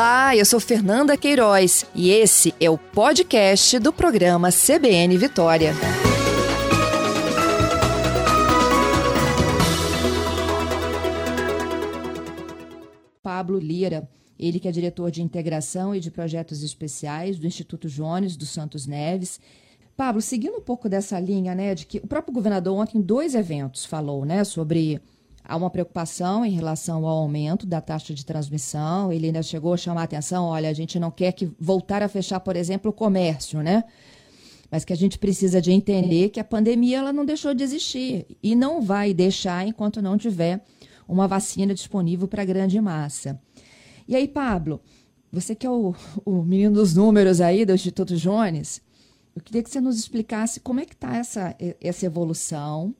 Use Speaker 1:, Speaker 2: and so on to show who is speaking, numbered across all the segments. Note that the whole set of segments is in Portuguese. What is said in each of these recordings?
Speaker 1: Olá, eu sou Fernanda Queiroz e esse é o podcast do programa CBN Vitória. Pablo Lira, ele que é diretor de integração e de projetos especiais do Instituto Jones dos Santos Neves. Pablo, seguindo um pouco dessa linha, né, de que o próprio governador ontem em dois eventos falou, né, sobre Há uma preocupação em relação ao aumento da taxa de transmissão. Ele ainda chegou a chamar a atenção: olha, a gente não quer que voltar a fechar, por exemplo, o comércio, né? Mas que a gente precisa de entender que a pandemia ela não deixou de existir e não vai deixar enquanto não tiver uma vacina disponível para a grande massa. E aí, Pablo, você que é o, o menino dos números aí do Instituto Jones, eu queria que você nos explicasse como é que está essa, essa evolução,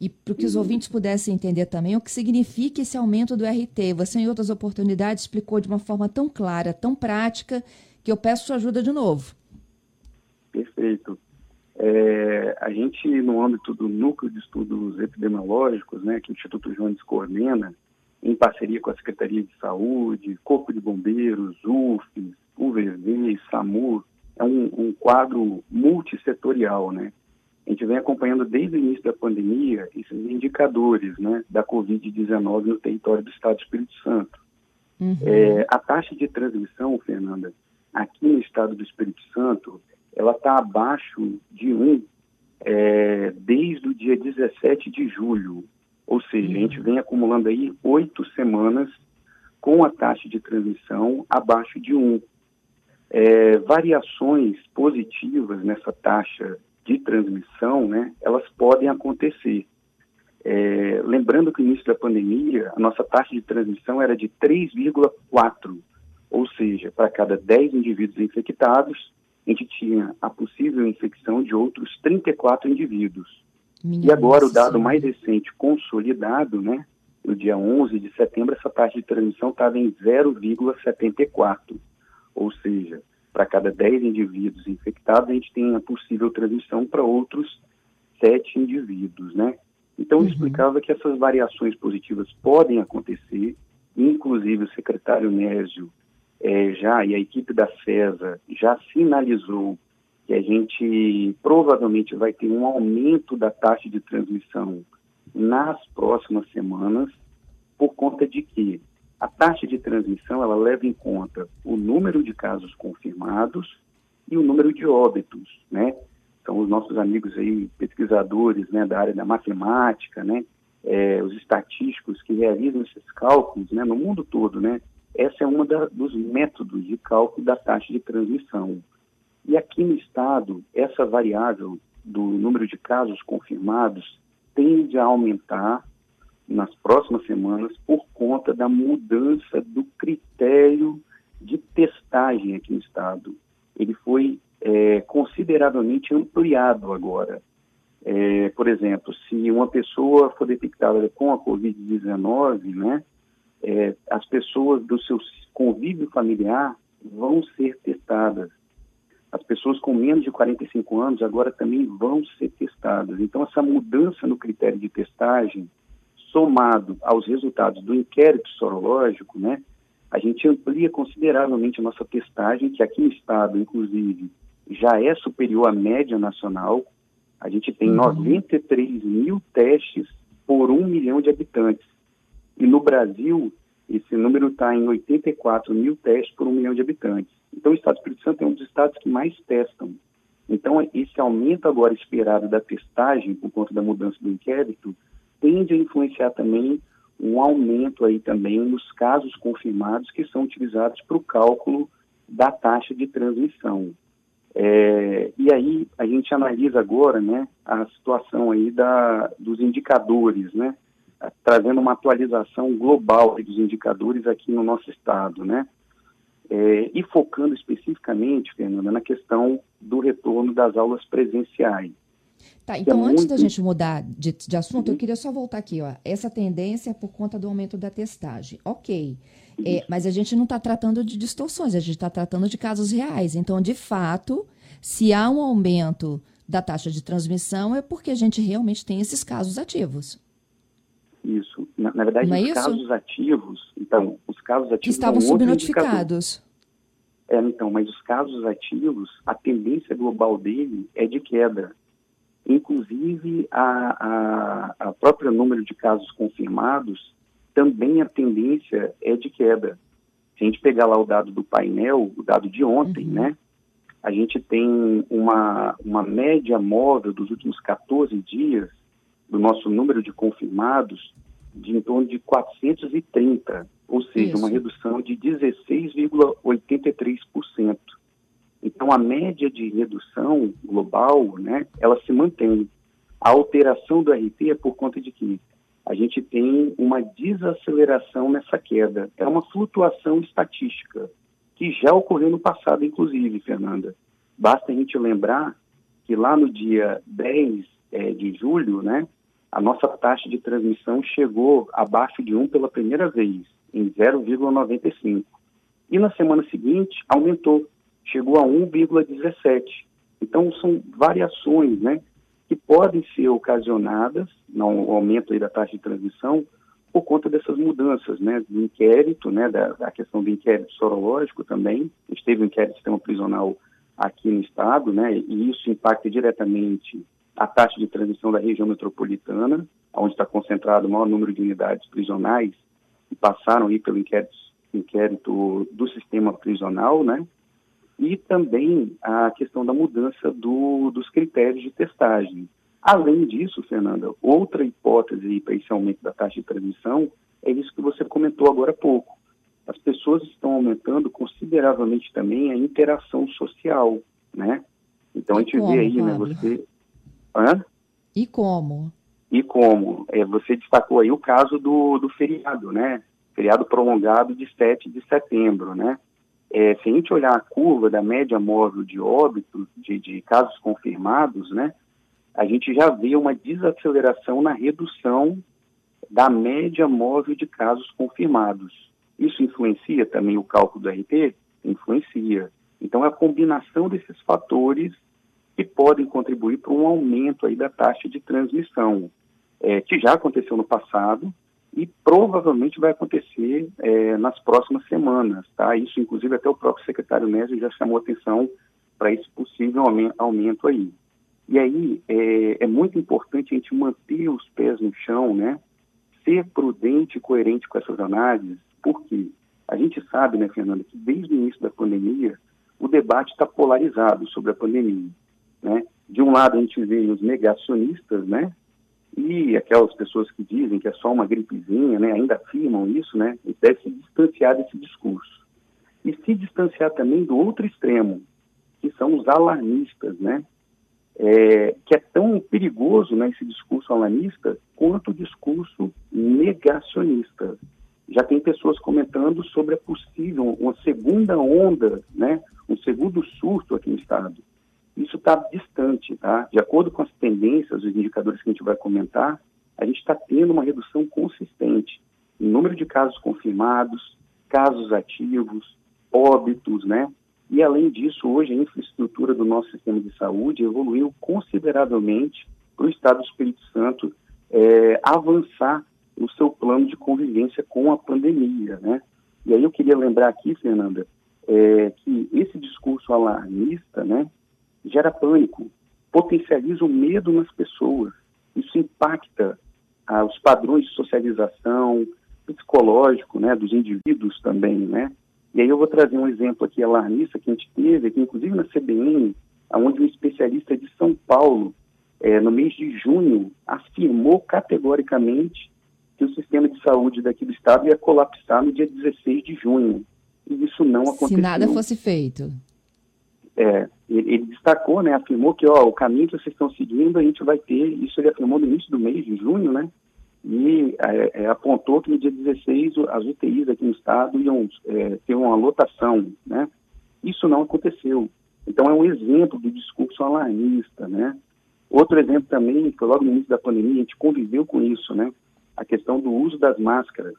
Speaker 1: e para que os ouvintes pudessem entender também o que significa esse aumento do RT. Você, em outras oportunidades, explicou de uma forma tão clara, tão prática, que eu peço sua ajuda de novo.
Speaker 2: Perfeito. É, a gente, no âmbito do Núcleo de Estudos Epidemiológicos, né, que o Instituto Jones coordena, em parceria com a Secretaria de Saúde, Corpo de Bombeiros, UFES, UVV, SAMU, é um, um quadro multissetorial, né? A gente vem acompanhando desde o início da pandemia esses indicadores né, da Covid-19 no território do Estado do Espírito Santo. Uhum. É, a taxa de transmissão, Fernanda, aqui no Estado do Espírito Santo, ela está abaixo de 1 é, desde o dia 17 de julho. Ou seja, uhum. a gente vem acumulando aí oito semanas com a taxa de transmissão abaixo de 1. É, variações positivas nessa taxa de transmissão, né, elas podem acontecer. É, lembrando que no início da pandemia, a nossa taxa de transmissão era de 3,4, ou seja, para cada 10 indivíduos infectados, a gente tinha a possível infecção de outros 34 indivíduos. Minha e agora, o dado mais recente consolidado, né, no dia 11 de setembro, essa taxa de transmissão estava em 0,74, ou seja, para cada 10 indivíduos infectados, a gente tem a possível transmissão para outros 7 indivíduos, né? Então, uhum. explicava que essas variações positivas podem acontecer, inclusive o secretário Nésio é, já, e a equipe da CESA já sinalizou que a gente provavelmente vai ter um aumento da taxa de transmissão nas próximas semanas, por conta de que a taxa de transmissão ela leva em conta o número de casos confirmados e o número de óbitos, né? São os nossos amigos aí pesquisadores, né, da área da matemática, né, é, os estatísticos que realizam esses cálculos, né, no mundo todo, né? Essa é uma da, dos métodos de cálculo da taxa de transmissão. E aqui no estado, essa variável do número de casos confirmados tende a aumentar nas próximas semanas por conta da mudança do critério de testagem aqui no estado. Ele foi é, consideravelmente ampliado agora. É, por exemplo, se uma pessoa for detectada com a Covid-19, né, é, as pessoas do seu convívio familiar vão ser testadas. As pessoas com menos de 45 anos agora também vão ser testadas. Então, essa mudança no critério de testagem somado aos resultados do inquérito sorológico, né, a gente amplia consideravelmente a nossa testagem, que aqui no estado, inclusive, já é superior à média nacional. A gente tem uhum. 93 mil testes por um milhão de habitantes. E no Brasil, esse número está em 84 mil testes por um milhão de habitantes. Então, o Estado do Espírito Santo é um dos estados que mais testam. Então, esse aumento agora esperado da testagem, por conta da mudança do inquérito, tende a influenciar também um aumento aí também nos casos confirmados que são utilizados para o cálculo da taxa de transmissão. É, e aí a gente analisa agora, né, a situação aí da, dos indicadores, né, trazendo uma atualização global dos indicadores aqui no nosso estado, né, é, e focando especificamente, Fernanda, na questão do retorno das aulas presenciais.
Speaker 1: Tá, então é antes muito... da gente mudar de, de assunto, uhum. eu queria só voltar aqui, ó. Essa tendência é por conta do aumento da testagem. Ok. É, mas a gente não está tratando de distorções, a gente está tratando de casos reais. Então, de fato, se há um aumento da taxa de transmissão, é porque a gente realmente tem esses casos ativos.
Speaker 2: Isso. Na, na verdade,
Speaker 1: Não é
Speaker 2: os
Speaker 1: isso?
Speaker 2: casos ativos, então, os casos ativos
Speaker 1: estavam subnotificados.
Speaker 2: É, então, mas os casos ativos, a tendência global dele é de queda. Inclusive, a, a, a próprio número de casos confirmados, também a tendência é de queda. Se a gente pegar lá o dado do painel, o dado de ontem,
Speaker 1: Uhum.
Speaker 2: né? A gente tem uma, uma média móvel dos últimos 14 dias do nosso número de confirmados de em torno de 430, ou seja,
Speaker 1: Isso.
Speaker 2: uma redução de 16,83%. Então, a média de redução global, né, ela se mantém. A alteração do RT é por conta de que a gente tem uma desaceleração nessa queda. É uma flutuação estatística, que já ocorreu no passado, inclusive, Fernanda. Basta a gente lembrar que lá no dia 10 eh, de julho, né, a nossa taxa de transmissão chegou abaixo de 1 pela primeira vez, em 0,95. E na semana seguinte, aumentou, chegou a 1,17. Então, são variações, né, que podem ser ocasionadas no aumento da taxa de transmissão por conta dessas mudanças, né, do inquérito, né, da, da questão do inquérito sorológico também. A gente teve um inquérito do sistema prisional aqui no estado, né, e isso impacta diretamente a taxa de transmissão da região metropolitana, onde está concentrado o maior número de unidades prisionais que passaram aí pelo inquérito, inquérito do sistema prisional, né, e também a questão da mudança do, dos critérios de testagem. Além disso, Fernanda, outra hipótese para esse aumento da taxa de transmissão é isso que você comentou agora há pouco. As pessoas estão aumentando consideravelmente também a interação social, né? Então a gente
Speaker 1: como,
Speaker 2: vê aí, né,
Speaker 1: Pablo?
Speaker 2: você... Hã?
Speaker 1: E como?
Speaker 2: E como? É, você destacou aí o caso do, do feriado, né? Feriado prolongado de 7 de setembro, né? É, se a gente olhar a curva da média móvel de óbitos, de, de casos confirmados, né? A gente já vê uma desaceleração na redução da média móvel de casos confirmados. Isso influencia também o cálculo do RT? Influencia. Então, é a combinação desses fatores que podem contribuir para um aumento aí da taxa de transmissão, é, que já aconteceu no passado e provavelmente vai acontecer é, nas próximas semanas, tá? Isso, inclusive, até o próprio secretário Nésio já chamou atenção para esse possível aumen- aumento aí. E aí é, é muito importante a gente manter os pés no chão, né? Ser prudente e coerente com essas análises, porque a gente sabe, né, Fernanda, que desde o início da pandemia o debate está polarizado sobre a pandemia, né? De um lado a gente vê os negacionistas, né? E aquelas pessoas que dizem que é só uma gripezinha, né? Ainda afirmam isso, né? Deve se distanciar desse discurso. E se distanciar também do outro extremo, que são os alarmistas, né? É, que é tão perigoso né, esse discurso alarmista quanto o discurso negacionista. Já tem pessoas comentando sobre a possível uma segunda onda, né, um segundo surto aqui no estado. Isso está distante, tá? De acordo com as tendências, os indicadores que a gente vai comentar, a gente está tendo uma redução consistente em número de casos confirmados, casos ativos, óbitos, né? E, além disso, hoje a infraestrutura do nosso sistema de saúde evoluiu consideravelmente para o Estado do Espírito Santo é, avançar no seu plano de convivência com a pandemia, né? E aí eu queria lembrar aqui, Fernanda, é, que esse discurso alarmista, né, gera pânico, potencializa o medo nas pessoas. Isso impacta ah, os padrões de socialização, psicológico, né, dos indivíduos também, né? E aí eu vou trazer um exemplo aqui alarmista que a gente teve, aqui, inclusive na CBN, onde um especialista de São Paulo, eh, no mês de junho, afirmou categoricamente que o sistema de saúde daqui do estado ia colapsar no dia 16 de junho. E isso não aconteceu.
Speaker 1: Se nada fosse feito.
Speaker 2: É, ele, destacou, né, afirmou que ó, o caminho que vocês estão seguindo, a gente vai ter, isso ele afirmou no início do mês de junho, né, e é, é, apontou que no dia 16 o- as UTIs aqui no estado iam é, ter uma lotação, né? Isso não aconteceu. Então é um exemplo do discurso alarmista, né? Outro exemplo também, que logo no início da pandemia a gente conviveu com isso, né? A questão do uso das máscaras.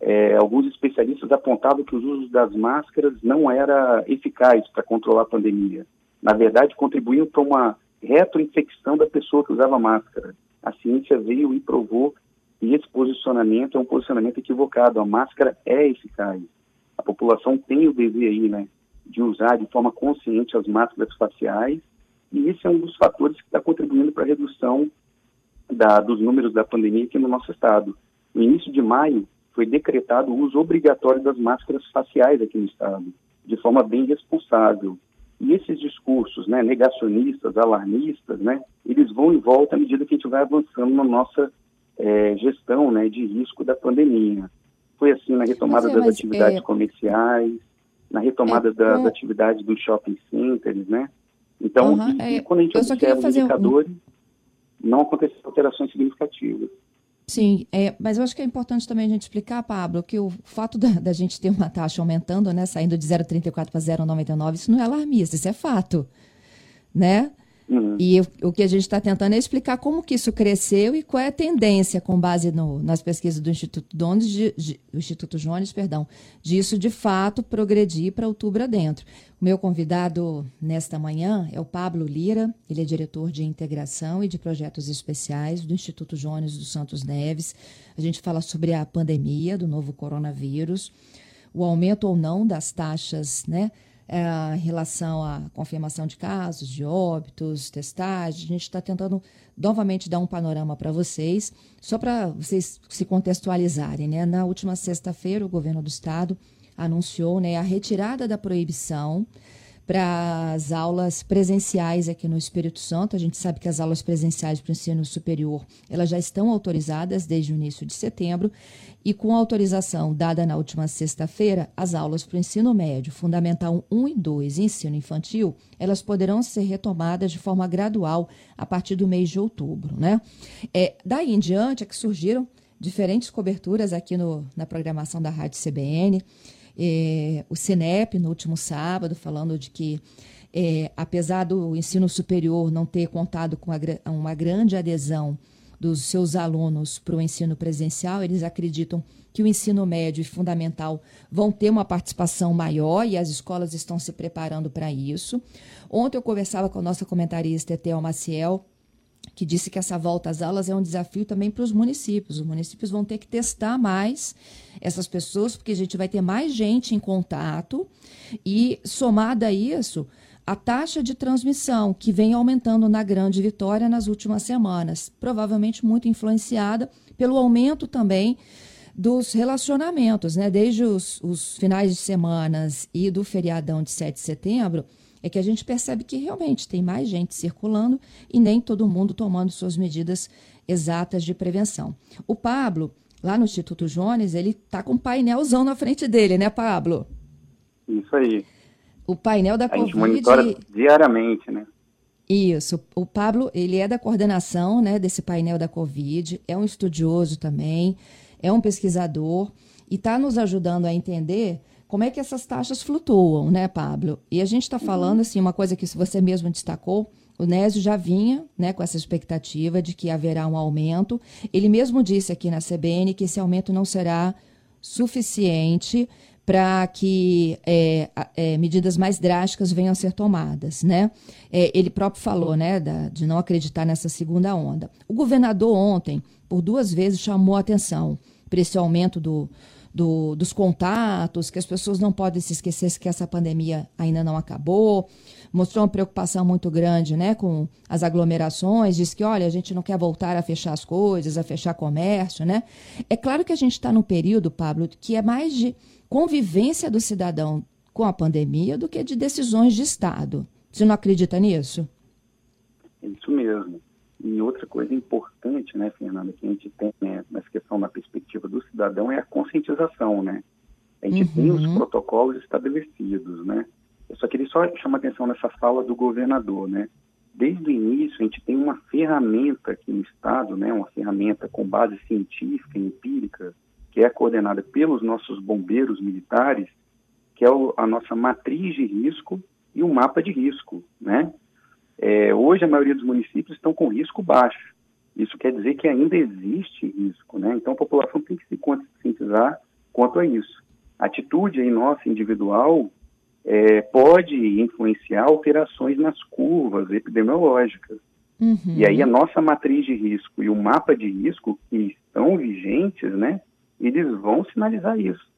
Speaker 2: É, alguns especialistas apontavam que os usos das máscaras não era eficaz para controlar a pandemia. Na verdade, contribuíam para uma retroinfecção da pessoa que usava máscara. A ciência veio e provou E esse posicionamento é um posicionamento equivocado. A máscara é eficaz. A população tem o dever aí, né, de usar de forma consciente as máscaras faciais. E esse é um dos fatores que está contribuindo para a redução da, dos números da pandemia aqui no nosso estado. No início de maio, foi decretado o uso obrigatório das máscaras faciais aqui no estado, de forma bem responsável. E esses discursos né, negacionistas, alarmistas, né, eles vão e voltam à medida que a gente vai avançando na nossa é, gestão né, de risco da pandemia. Foi assim na retomada mas, é, das mas, atividades é... comerciais, na retomada é, das atividades dos shopping centers, né? Então, uhum, quando a gente observa os indicadores, um... não aconteceram alterações significativas.
Speaker 1: Sim, é, mas eu acho que é importante também a gente explicar, Pablo, que o fato da, da gente ter uma taxa aumentando, né, saindo de 0,34 para 0,99, isso não é alarmista, isso é fato, né? Uhum. E o que a gente está tentando é explicar como que isso cresceu e qual é a tendência com base no, nas pesquisas do Instituto Jones, de, de, Instituto Jones, perdão, disso de fato progredir para outubro adentro. O meu convidado nesta manhã é o Pablo Lira, ele é diretor de integração e de projetos especiais do Instituto Jones dos Santos Neves. A gente fala sobre a pandemia do novo coronavírus, o aumento ou não das taxas, né? É, em relação à confirmação de casos, de óbitos, testagem. A gente está tentando novamente dar um panorama para vocês, só para vocês se contextualizarem. Né? Na última sexta-feira, o governo do estado anunciou né, a retirada da proibição para as aulas presenciais aqui no Espírito Santo. A gente sabe que as aulas presenciais para o ensino superior elas já estão autorizadas desde o início de setembro e com a autorização dada na última sexta-feira, as aulas para o ensino médio, fundamental 1 e 2 e ensino infantil, elas poderão ser retomadas de forma gradual a partir do mês de outubro. Né? É, daí em diante é que surgiram diferentes coberturas aqui no, na programação da Rádio CBN é, o CINEP no último sábado, falando de que, é, apesar do ensino superior não ter contado com uma grande adesão dos seus alunos para o ensino presencial, eles acreditam que o ensino médio e fundamental vão ter uma participação maior e as escolas estão se preparando para isso. Ontem eu conversava com a nossa comentarista Etel Maciel, que disse que essa volta às aulas é um desafio também para os municípios. Os municípios vão ter que testar mais essas pessoas, porque a gente vai ter mais gente em contato e, somada a isso, a taxa de transmissão que vem aumentando na Grande Vitória nas últimas semanas, provavelmente muito influenciada pelo aumento também dos relacionamentos, né? Desde os, os finais de semanas e do feriadão de 7 de setembro, é que a gente percebe que realmente tem mais gente circulando e nem todo mundo tomando suas medidas exatas de prevenção. O Pablo, lá no Instituto Jones, ele está com um painelzão na frente dele, né, Pablo?
Speaker 2: Isso aí.
Speaker 1: O painel da
Speaker 2: a
Speaker 1: Covid.
Speaker 2: Gente monitora diariamente, né?
Speaker 1: Isso. O Pablo, ele é da coordenação né, desse painel da Covid, é um estudioso também, é um pesquisador e está nos ajudando a entender como é que essas taxas flutuam, né, Pablo? E a gente está falando, uhum. assim, uma coisa que você mesmo destacou, o Nésio já vinha né, com essa expectativa de que haverá um aumento. Ele mesmo disse aqui na CBN que esse aumento não será suficiente para que é, é, medidas mais drásticas venham a ser tomadas, né? É, ele próprio falou, né, da, de não acreditar nessa segunda onda. O governador ontem, por duas vezes, chamou a atenção para esse aumento do, do, dos contatos, que as pessoas não podem se esquecer que essa pandemia ainda não acabou. Mostrou uma preocupação muito grande né, com as aglomerações, diz que, olha, a gente não quer voltar a fechar as coisas, a fechar comércio. Né? É claro que a gente está num período, Pablo, que é mais de convivência do cidadão com a pandemia do que de decisões de Estado. Você não acredita nisso?
Speaker 2: Isso mesmo. E outra coisa importante, né, Fernanda, que a gente tem né, nessa questão da perspectiva do cidadão é a conscientização, né? A gente uhum. tem os uhum. protocolos estabelecidos, né? Eu só queria só chamar atenção nessa fala do governador, né? Desde o início, a gente tem uma ferramenta aqui no Estado, né? Uma ferramenta com base científica e empírica, que é coordenada pelos nossos bombeiros militares, que é o, a nossa matriz de risco e o mapa de risco, né? É, hoje, a maioria dos municípios estão com risco baixo. Isso quer dizer que ainda existe risco, né? Então, a população tem que se conscientizar quanto a isso. A atitude aí nossa individual é, pode influenciar alterações nas curvas epidemiológicas. Uhum. E aí a nossa matriz de risco e o mapa de risco, que estão vigentes, né, eles vão sinalizar isso.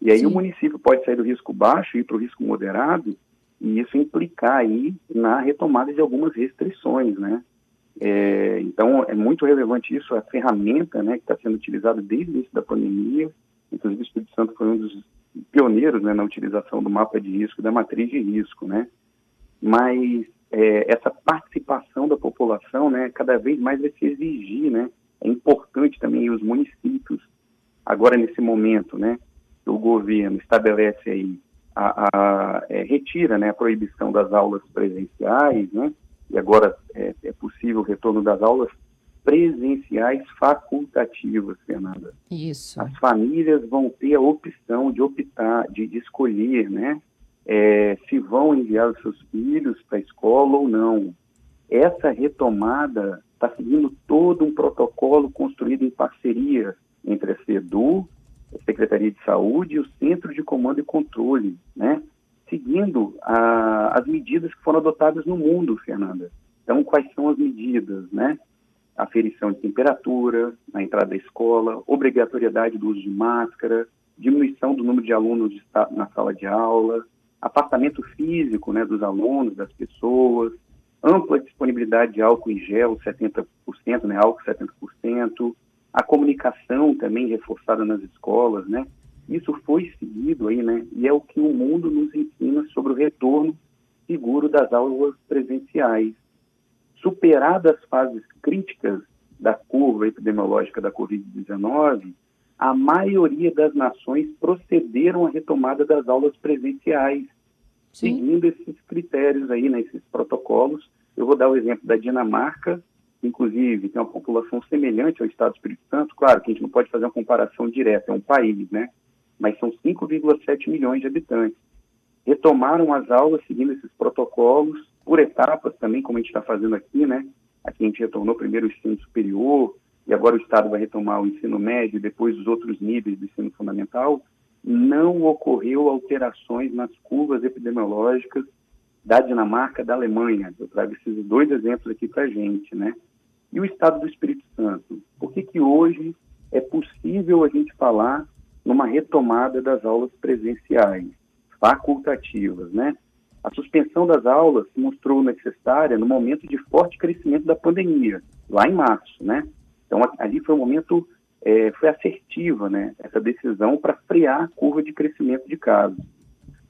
Speaker 2: E aí Sim. o município pode sair do risco baixo e ir para o risco moderado, e isso implicar aí na retomada de algumas restrições, né? É, então é muito relevante isso, a ferramenta, né, que está sendo utilizada desde o início da pandemia, inclusive o Espírito Santo foi um dos pioneiros né, na utilização do mapa de risco da matriz de risco, né? Mas é, essa participação da população, né, cada vez mais vai se exigir, né? É importante também os municípios, agora nesse momento, né, o governo estabelece aí a, a é, retira, né, a proibição das aulas presenciais, né? E agora é, é possível o retorno das aulas presenciais facultativas, Fernanda.
Speaker 1: Isso.
Speaker 2: As famílias vão ter a opção de optar, de, de escolher, né, é, se vão enviar os seus filhos para a escola ou não. Essa retomada está seguindo todo um protocolo construído em parceria entre a CEDU, Secretaria de Saúde e o Centro de Comando e Controle, né? Seguindo a, as medidas que foram adotadas no mundo, Fernanda. Então, quais são as medidas, né? Aferição de temperatura na entrada da escola, obrigatoriedade do uso de máscara, diminuição do número de alunos de, na sala de aula, afastamento físico né, dos alunos, das pessoas, ampla disponibilidade de álcool em gel, 70%, né, álcool 70%, a comunicação também reforçada nas escolas, né? Isso foi seguido aí, né? E é o que o mundo nos ensina sobre o retorno seguro das aulas presenciais. Superadas as fases críticas da curva epidemiológica da Covid-19, a maioria das nações procederam à retomada das aulas presenciais, Sim. seguindo esses critérios aí, né, esses protocolos. Eu vou dar o exemplo da Dinamarca, inclusive tem uma população semelhante ao Estado do Espírito Santo. Claro que a gente não pode fazer uma comparação direta, é um país, né? Mas são 5,7 milhões de habitantes. Retomaram as aulas seguindo esses protocolos, por etapas também, como a gente está fazendo aqui, né? Aqui a gente retornou primeiro o ensino superior, e agora o Estado vai retomar o ensino médio, depois os outros níveis do ensino fundamental, não ocorreu alterações nas curvas epidemiológicas da Dinamarca, da Alemanha. Eu trago esses dois exemplos aqui para a gente, né? E o Estado do Espírito Santo? Por que, que hoje é possível a gente falar numa retomada das aulas presenciais, facultativas, né? A suspensão das aulas se mostrou necessária no momento de forte crescimento da pandemia, lá em março, né? Então, ali foi um momento, é, foi assertiva, né, essa decisão para frear a curva de crescimento de casos.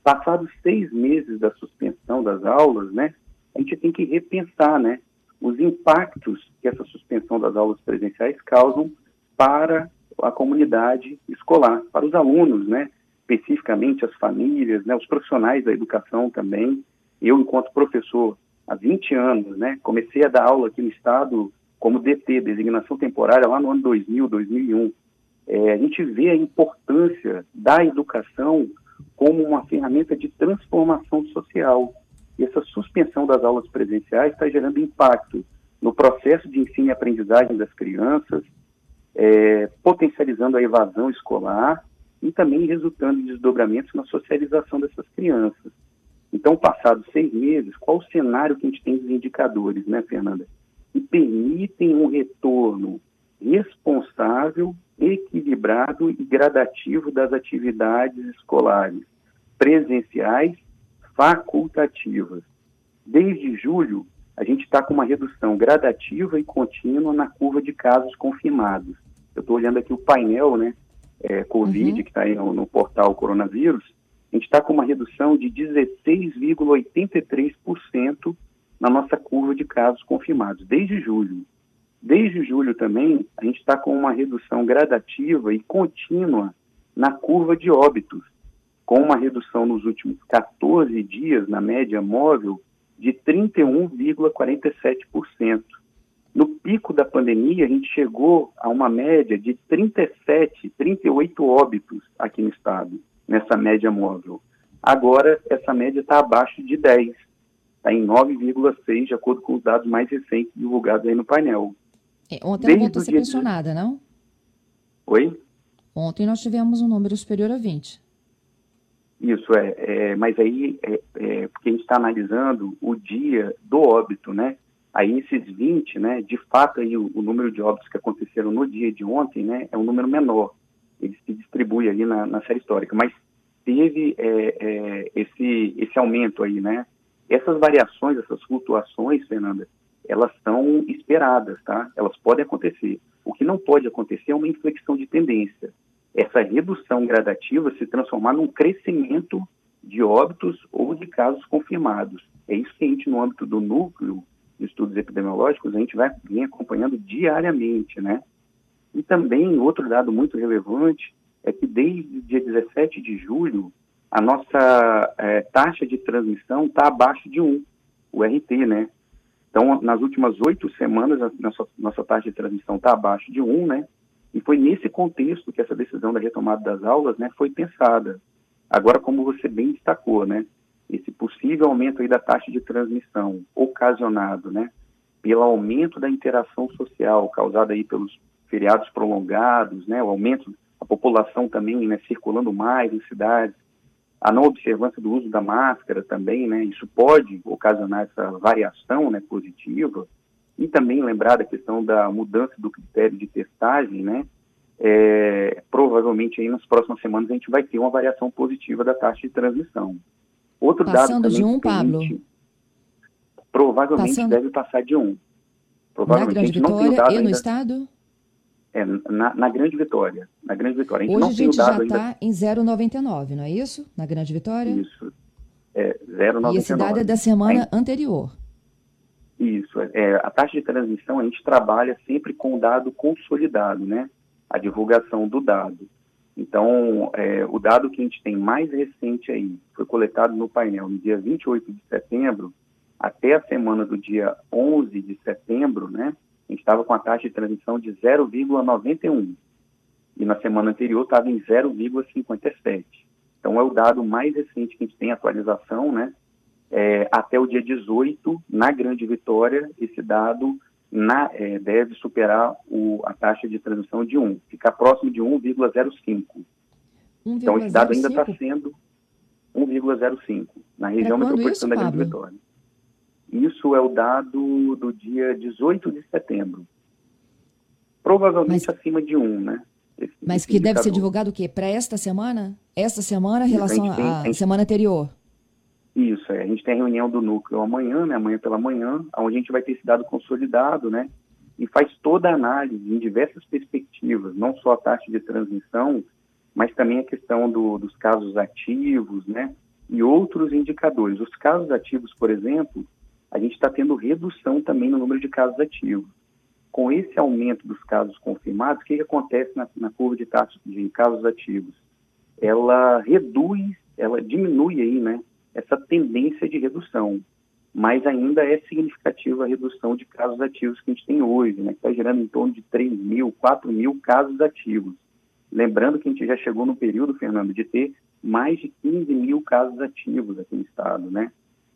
Speaker 2: Passados seis meses da suspensão das aulas, né, a gente tem que repensar, né, os impactos que essa suspensão das aulas presenciais causam para a comunidade escolar, para os alunos, né, especificamente as famílias, né, os profissionais da educação também. Eu, enquanto professor, há 20 anos, né, comecei a dar aula aqui no estado como DT, designação temporária, lá no ano 2000, 2001. É, a gente vê a importância da educação como uma ferramenta de transformação social. E essa suspensão das aulas presenciais está gerando impacto no processo de ensino e aprendizagem das crianças, é, potencializando a evasão escolar e também resultando em desdobramentos na socialização dessas crianças. Então, passados seis meses, qual o cenário que a gente tem dos indicadores, né, Fernanda? que permitem um retorno responsável, equilibrado e gradativo das atividades escolares presenciais facultativas. Desde julho, a gente está com uma redução gradativa e contínua na curva de casos confirmados. Eu estou olhando aqui o painel, né, é, Covid, uhum. que está aí no, no portal Coronavírus, a gente está com uma redução de 16,83% na nossa curva de casos confirmados, desde julho. Desde julho também, a gente está com uma redução gradativa e contínua na curva de óbitos, com uma redução nos últimos 14 dias, na média móvel, de 31,47%. No pico da pandemia, a gente chegou a uma média de 37, 38 óbitos aqui no estado, nessa média móvel. Agora, essa média está abaixo de 10 está em 9,6, de acordo com os dados mais recentes divulgados aí no painel.
Speaker 1: É, ontem Desde ela voltou a ser pressionada, não?
Speaker 2: Oi?
Speaker 1: Ontem nós tivemos um número superior a 20.
Speaker 2: Isso, é, é mas aí é, é, porque a gente está analisando o dia do óbito, né? Aí esses 20, né, de fato aí o, o, número de óbitos que aconteceram no dia de ontem, né, é um número menor. Ele se distribui ali na, na série histórica, mas teve é, é, esse esse aumento aí, né? Essas variações, essas flutuações, Fernanda, elas são esperadas, tá? Elas podem acontecer. O que não pode acontecer é uma inflexão de tendência. Essa redução gradativa se transformar num crescimento de óbitos ou de casos confirmados. É isso que a gente, no âmbito do núcleo de estudos epidemiológicos, a gente vai vir acompanhando diariamente, né? E também, outro dado muito relevante é que desde o dia 17 de julho, a nossa é, taxa de transmissão está abaixo de 1, o RT, né? Então, nas últimas oito semanas, a nossa, nossa taxa de transmissão está abaixo de 1, né? E foi nesse contexto que essa decisão da retomada das aulas né, foi pensada. Agora, como você bem destacou, né? esse possível aumento aí da taxa de transmissão ocasionado, né, pelo aumento da interação social causada aí pelos feriados prolongados, né, o aumento da população também, né, circulando mais em cidades, a não observância do uso da máscara também, né, isso pode ocasionar essa variação, né, positiva, e também lembrar da questão da mudança do critério de testagem, né, é, provavelmente aí nas próximas semanas a gente vai ter uma variação positiva da taxa de transmissão.
Speaker 1: Outro Passando dado de um, Pablo?
Speaker 2: Provavelmente Passando... deve passar de um.
Speaker 1: Provavelmente, na Grande Vitória e no ainda... Estado?
Speaker 2: É, na, na, Grande Vitória. Na Grande Vitória.
Speaker 1: A Hoje a gente já está em 0,99, não é isso? Na Grande Vitória?
Speaker 2: Isso. É, 0,99.
Speaker 1: E a cidade é da semana anterior.
Speaker 2: Isso. É, a taxa de transmissão, a gente trabalha sempre com o dado consolidado, né? A divulgação do dado. Então, é, o dado que a gente tem mais recente aí foi coletado no painel no dia 28 de setembro, até a semana do dia 11 de setembro, né? A gente estava com a taxa de transmissão de 0,91 e na semana anterior estava em 0,57. Então, é o dado mais recente que a gente tem atualização, né? É, até o dia 18, na Grande Vitória, esse dado na, é, deve superar o, a taxa de transmissão de 1, ficar próximo de 1,05. Então, esse dado ainda está sendo 1,05 na região metropolitana da Grande Vitória. Isso é o dado do dia 18 de setembro. Provavelmente Mas... acima de 1, né?
Speaker 1: Esse, Mas que deve ser divulgado o quê? Para esta semana? Esta semana, em relação à semana anterior?
Speaker 2: Isso, é. A gente tem a reunião do núcleo amanhã, né, amanhã pela manhã, onde a gente vai ter esse dado consolidado, né, e faz toda a análise em diversas perspectivas, não só a taxa de transmissão, mas também a questão do, dos casos ativos, né, e outros indicadores. Os casos ativos, por exemplo, a gente está tendo redução também no número de casos ativos. Com esse aumento dos casos confirmados, o que, que acontece na, na curva de taxa de casos ativos? Ela reduz, ela diminui aí, né, essa tendência de redução, mas ainda é significativa a redução de casos ativos que a gente tem hoje, né, que está gerando em torno de 3 mil, 4 mil casos ativos. Lembrando que a gente já chegou no período, Fernando, de ter mais de 15 mil casos ativos aqui no estado, né?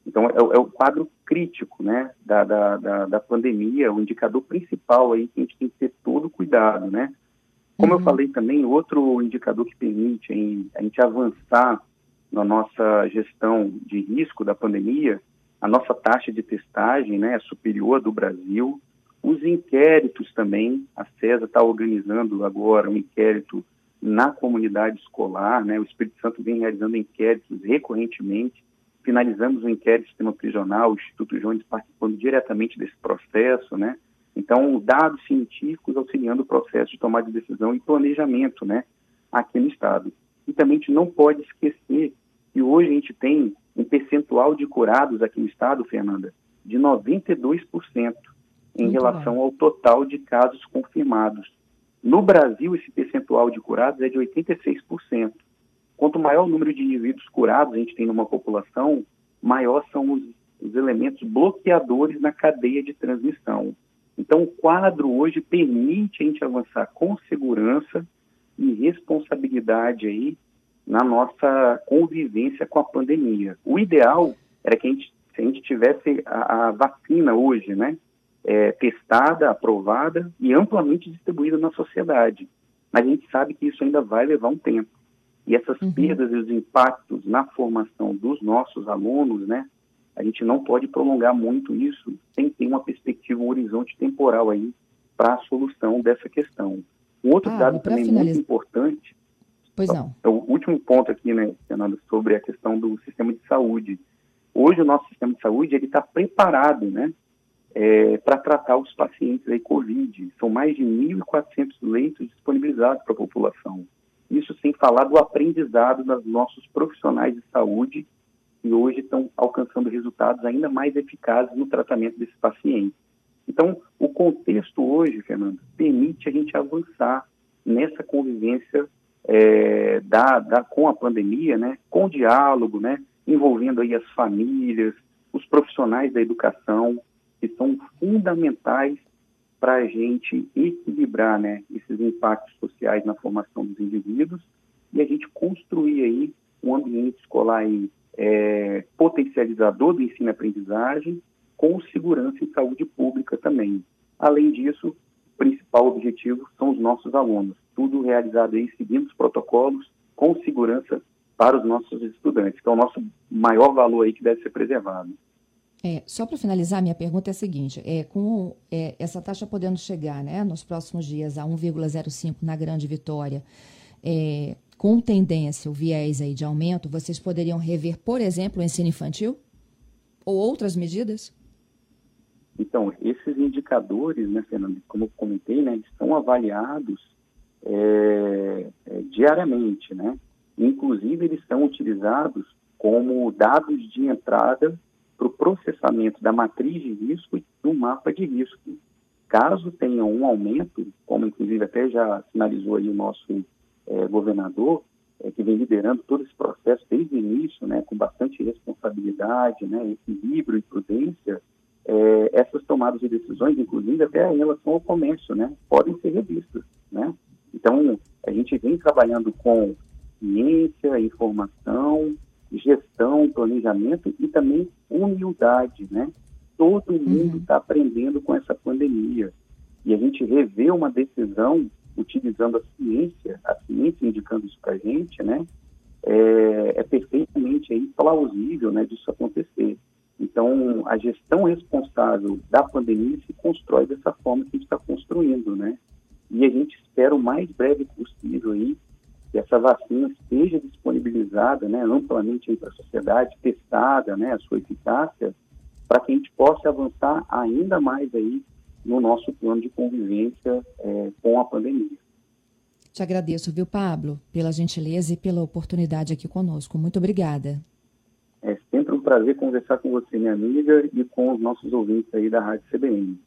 Speaker 2: Então, é, é o quadro crítico, né, da, da, da, da, pandemia, o indicador principal aí que a gente tem que ter todo cuidado, né? Como uhum. eu falei também, outro indicador que permite a gente avançar na nossa gestão de risco da pandemia, a nossa taxa de testagem né, é superior à do Brasil. Os inquéritos também, a CESA está organizando agora um inquérito na comunidade escolar, né, o Espírito Santo vem realizando inquéritos recorrentemente, finalizamos o inquérito do sistema prisional, o Instituto Jones participando diretamente desse processo, né, então dados científicos auxiliando o processo de tomada de decisão e planejamento, né, aqui no Estado. E também a gente não pode esquecer que hoje a gente tem um percentual de curados aqui no estado, Fernanda, de 92% em Muito relação bom. ao total de casos confirmados. No Brasil, esse percentual de curados é de 86%. Quanto maior o número de indivíduos curados a gente tem numa população, maior são os, os elementos bloqueadores na cadeia de transmissão. Então, o quadro hoje permite a gente avançar com segurança e responsabilidade aí na nossa convivência com a pandemia. O ideal era que a gente, se a gente tivesse a, a vacina hoje, né, é, testada, aprovada e amplamente distribuída na sociedade. Mas a gente sabe que isso ainda vai levar um tempo. E essas uhum. perdas e os impactos na formação dos nossos alunos, né, a gente não pode prolongar muito isso sem ter uma perspectiva, um horizonte temporal aí para a solução dessa questão. Um outro ah, dado também finalizar. muito importante.
Speaker 1: Pois não.
Speaker 2: É o último ponto aqui, né, Fernando, sobre a questão do sistema de saúde. Hoje o nosso sistema de saúde ele está preparado, né, é, para tratar os pacientes aí COVID. São mais de 1.400 leitos disponibilizados para a população. Isso sem falar do aprendizado dos nossos profissionais de saúde que hoje estão alcançando resultados ainda mais eficazes no tratamento desses pacientes. Então, o contexto hoje, Fernando, permite a gente avançar nessa convivência é, da, da, com a pandemia, né, com diálogo, né, envolvendo aí as famílias, os profissionais da educação, que são fundamentais para a gente equilibrar né, esses impactos sociais na formação dos indivíduos e a gente construir aí um ambiente escolar aí, é, potencializador do ensino-aprendizagem com segurança e saúde pública também. Além disso, o principal objetivo são os nossos alunos, tudo realizado aí seguindo os protocolos com segurança para os nossos estudantes, que é o nosso maior valor aí que deve ser preservado.
Speaker 1: É, só para finalizar, minha pergunta é a seguinte: é, com é, essa taxa podendo chegar né, nos próximos dias a 1,05 na Grande Vitória, é, com tendência, o viés aí de aumento, vocês poderiam rever, por exemplo, o ensino infantil? Ou outras medidas?
Speaker 2: Então, esses indicadores, né, Fernando, como eu comentei, né, são avaliados é, é, diariamente, né? Inclusive, eles são utilizados como dados de entrada para o processamento da matriz de risco e do mapa de risco. Caso tenha um aumento, como inclusive até já sinalizou aí o nosso é, governador, é, que vem liderando todo esse processo desde o início, né, com bastante responsabilidade, né, equilíbrio e prudência, é, essas tomadas de decisões, inclusive até em relação ao comércio, né, podem ser revistas, né. Então, a gente vem trabalhando com ciência, informação, gestão, planejamento e também humildade, né? Todo mundo está uhum. aprendendo com essa pandemia e a gente rever uma decisão utilizando a ciência, a ciência indicando isso para a gente, né? É, é, perfeitamente aí plausível, né, disso acontecer. Então, a gestão responsável da pandemia se constrói dessa forma que a gente está construindo, né? E a gente espera o mais breve possível aí que essa vacina esteja disponibilizada né, amplamente para a sociedade, testada, né, a sua eficácia, para que a gente possa avançar ainda mais aí no nosso plano de convivência é, com a pandemia.
Speaker 1: Te agradeço, viu, Pablo, pela gentileza e pela oportunidade aqui conosco. Muito obrigada.
Speaker 2: É sempre um prazer conversar com você, minha amiga, e com os nossos ouvintes aí da Rádio CBN.